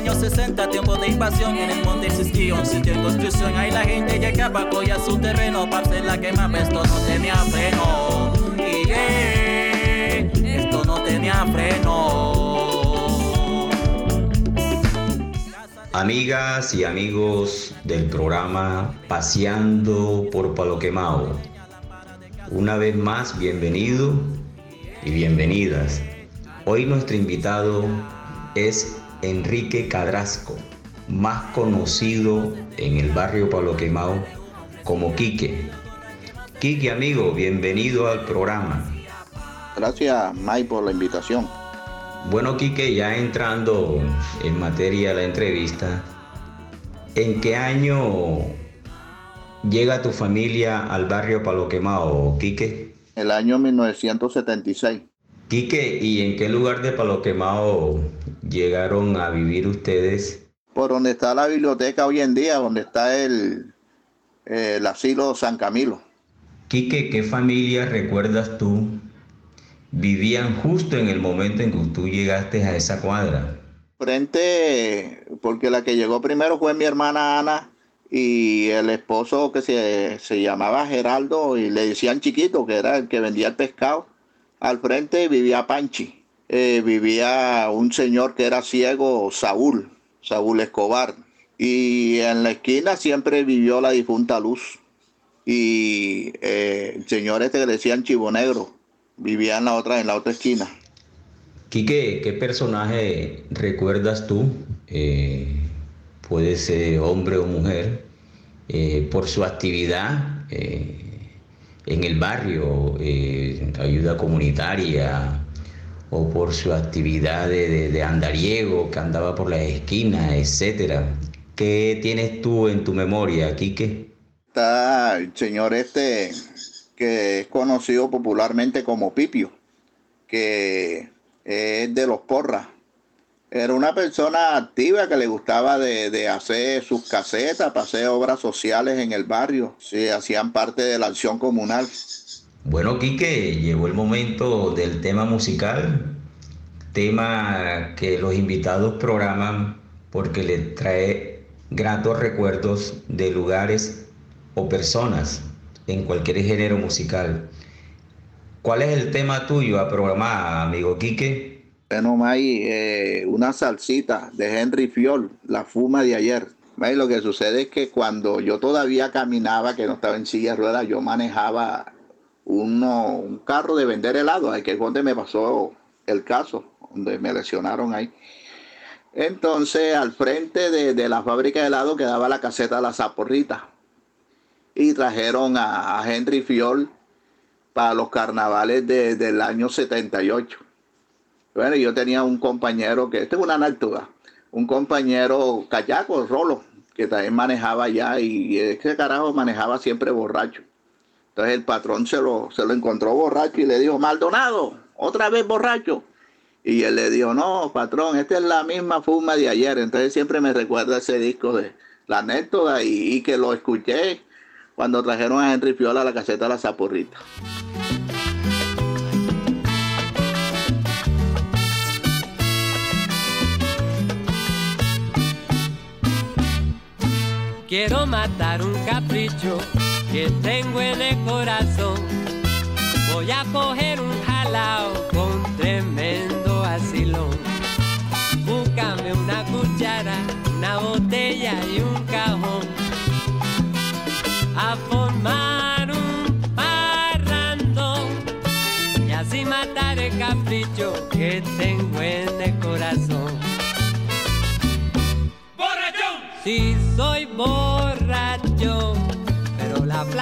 años 60, tiempo de invasión, en el monte existía un sitio en construcción. Ahí la gente llegaba, cogía su terreno, para hacer la quema, esto no tenía freno. Y esto no tenía freno. Amigas y amigos del programa Paseando por Palo Quemado, una vez más bienvenido y bienvenidas. Hoy nuestro invitado es Enrique Cadrasco, más conocido en el barrio Palo Quemado como Quique. Quique, amigo, bienvenido al programa. Gracias, Mike, por la invitación. Bueno, Quique, ya entrando en materia de la entrevista, ¿en qué año llega tu familia al barrio Palo Quemado, Quique? El año 1976. Quique, ¿y en qué lugar de Palo Quemado llegaron a vivir ustedes? Por donde está la biblioteca hoy en día, donde está el, el asilo San Camilo. Quique, ¿qué familia recuerdas tú vivían justo en el momento en que tú llegaste a esa cuadra? Frente, porque la que llegó primero fue mi hermana Ana y el esposo que se, se llamaba Geraldo y le decían chiquito, que era el que vendía el pescado. Al frente vivía Panchi, eh, vivía un señor que era ciego, Saúl, Saúl Escobar. Y en la esquina siempre vivió la difunta Luz. Y eh, el señor este decían Chivo Negro, vivía en la otra, en la otra esquina. Quique, ¿qué personaje recuerdas tú? Eh, puede ser hombre o mujer, eh, por su actividad en el barrio, eh, ayuda comunitaria, o por su actividad de, de- andariego que andaba por las esquinas, etcétera. ¿Qué tienes tú en tu memoria, Quique? Está el señor este que es conocido popularmente como Pipio, que es de los porras. Era una persona activa que le gustaba de, de hacer sus casetas, para hacer obras sociales en el barrio. Sí, hacían parte de la acción comunal. Bueno, Quique, llegó el momento del tema musical, tema que los invitados programan porque le trae gratos recuerdos de lugares o personas en cualquier género musical. ¿Cuál es el tema tuyo a programar, amigo Quique? Bueno, May, eh, una salsita de Henry Fiol, la fuma de ayer. May, lo que sucede es que cuando yo todavía caminaba, que no estaba en silla de ruedas, yo manejaba uno, un carro de vender helado, que es donde me pasó el caso, donde me lesionaron ahí. Entonces, al frente de, de la fábrica de helado quedaba la caseta La Zaporrita. Y trajeron a, a Henry Fiol para los carnavales de- del año 78. Bueno, yo tenía un compañero que, esta es una anécdota, un compañero callaco, Rolo, que también manejaba allá y ese carajo manejaba siempre borracho. Entonces el patrón se lo, se lo encontró borracho y le dijo, Maldonado, otra vez borracho. Y él le dijo, no, patrón, esta es la misma fuma de ayer. Entonces siempre me recuerda ese disco de la anécdota y, que lo escuché cuando trajeron a Henry Fiola a la caseta de la Zaporrita. Quiero matar un capricho que tengo en el corazón. Voy a coger un jalao con tremendo asilón. Búscame una cuchara, una botella y un cajón.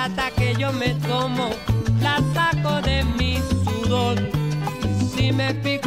Plata que yo me tomo la saco de mi sudor. Y si me pico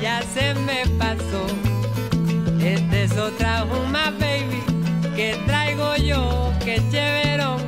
ya se me pasó. Esta es otra juma, baby, que traigo yo, que chéverón.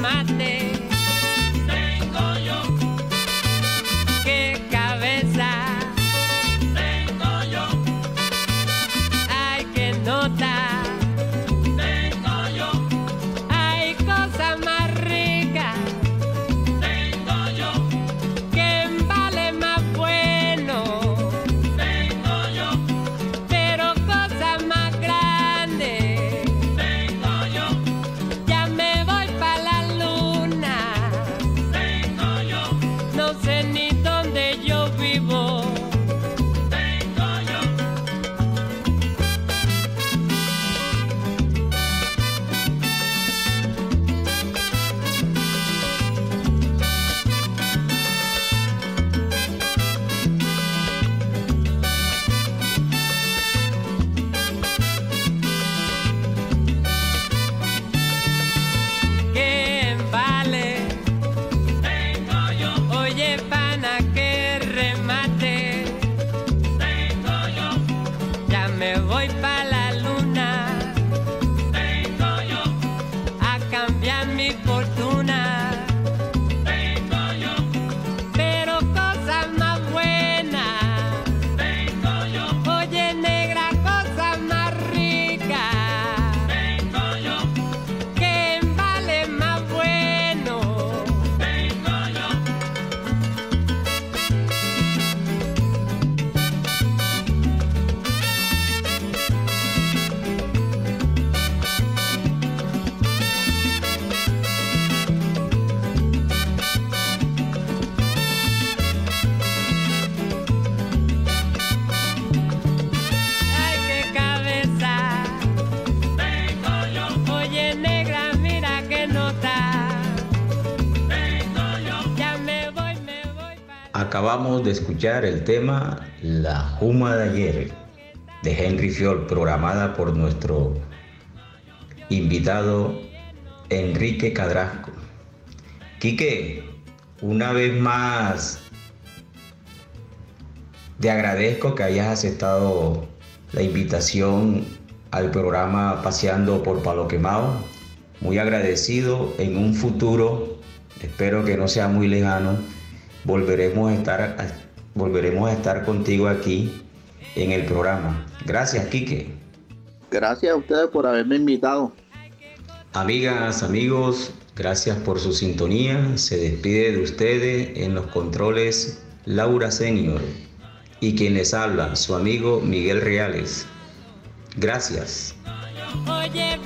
Remate, Tengo Acabamos de escuchar el tema La Juma de ayer de Henry Fiol, programada por nuestro invitado Enrique Cadrasco. Quique, una vez más te agradezco que hayas aceptado la invitación al programa Paseando por Palo Quemado. Muy agradecido. En un futuro, espero que no sea muy lejano, volveremos a estar, volveremos a estar contigo aquí en el programa. Gracias, Quique. Gracias a ustedes por haberme invitado. Amigas, amigos, gracias por su sintonía. Se despide de ustedes en los controles Laura Senior y quien les habla, su amigo Miguel Reales. Gracias. Oye,